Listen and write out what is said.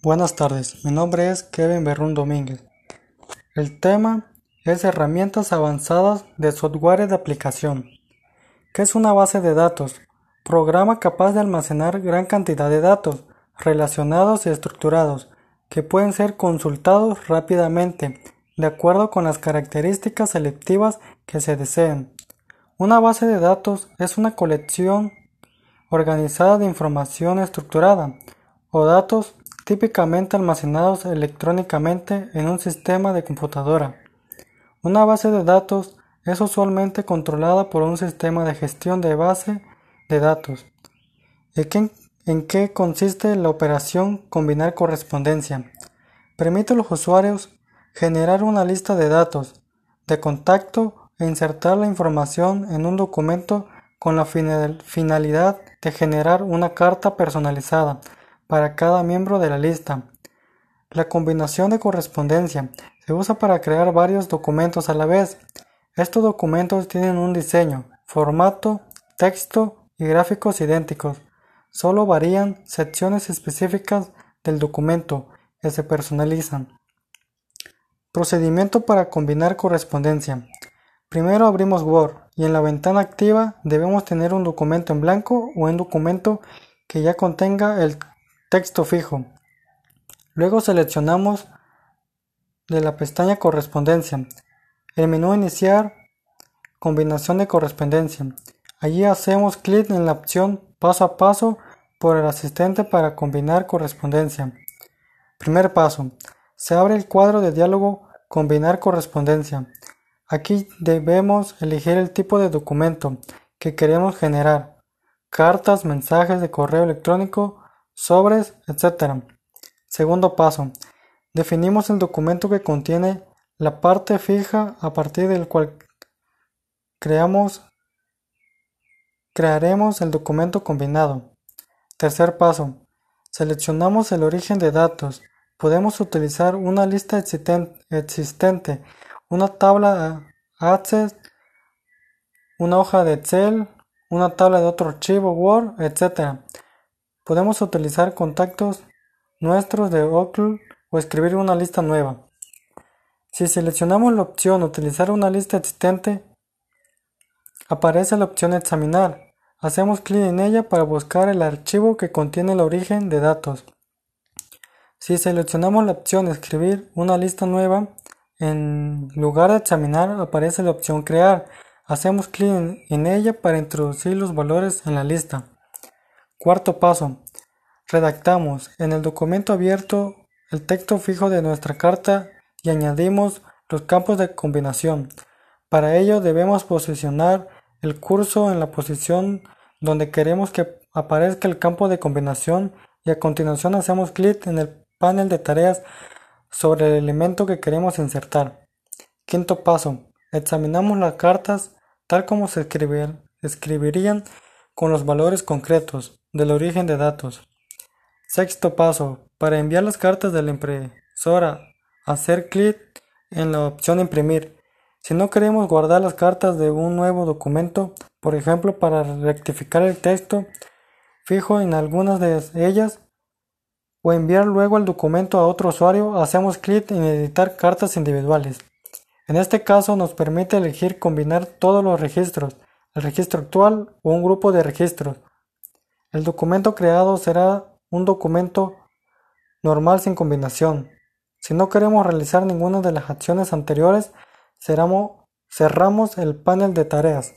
Buenas tardes, mi nombre es Kevin Berrún Domínguez. El tema es herramientas avanzadas de software de aplicación. ¿Qué es una base de datos? Programa capaz de almacenar gran cantidad de datos relacionados y estructurados que pueden ser consultados rápidamente de acuerdo con las características selectivas que se deseen. Una base de datos es una colección organizada de información estructurada o datos típicamente almacenados electrónicamente en un sistema de computadora. Una base de datos es usualmente controlada por un sistema de gestión de base de datos. ¿En qué consiste la operación combinar correspondencia? Permite a los usuarios generar una lista de datos de contacto e insertar la información en un documento con la finalidad de generar una carta personalizada para cada miembro de la lista. La combinación de correspondencia se usa para crear varios documentos a la vez. Estos documentos tienen un diseño, formato, texto y gráficos idénticos. Solo varían secciones específicas del documento que se personalizan. Procedimiento para combinar correspondencia. Primero abrimos Word y en la ventana activa debemos tener un documento en blanco o un documento que ya contenga el Texto fijo. Luego seleccionamos de la pestaña Correspondencia. El menú Iniciar Combinación de correspondencia. Allí hacemos clic en la opción Paso a paso por el asistente para combinar correspondencia. Primer paso. Se abre el cuadro de diálogo Combinar correspondencia. Aquí debemos elegir el tipo de documento que queremos generar. Cartas, mensajes de correo electrónico, sobres, etc. Segundo paso. Definimos el documento que contiene la parte fija a partir del cual crearemos el documento combinado. Tercer paso. Seleccionamos el origen de datos. Podemos utilizar una lista existente, una tabla Access, una hoja de Excel, una tabla de otro archivo Word, etc. Podemos utilizar contactos nuestros de Outlook o escribir una lista nueva. Si seleccionamos la opción Utilizar una lista existente, aparece la opción Examinar. Hacemos clic en ella para buscar el archivo que contiene el origen de datos. Si seleccionamos la opción Escribir una lista nueva, en lugar de examinar aparece la opción Crear. Hacemos clic en ella para introducir los valores en la lista. Cuarto paso. Redactamos en el documento abierto el texto fijo de nuestra carta y añadimos los campos de combinación. Para ello debemos posicionar el curso en la posición donde queremos que aparezca el campo de combinación y a continuación hacemos clic en el panel de tareas sobre el elemento que queremos insertar. Quinto paso. Examinamos las cartas tal como se escribirían con los valores concretos del origen de datos. Sexto paso. Para enviar las cartas de la impresora, hacer clic en la opción imprimir. Si no queremos guardar las cartas de un nuevo documento, por ejemplo para rectificar el texto fijo en algunas de ellas, o enviar luego el documento a otro usuario, hacemos clic en editar cartas individuales. En este caso nos permite elegir combinar todos los registros, el registro actual o un grupo de registros. El documento creado será un documento normal sin combinación. Si no queremos realizar ninguna de las acciones anteriores, cerramos el panel de tareas.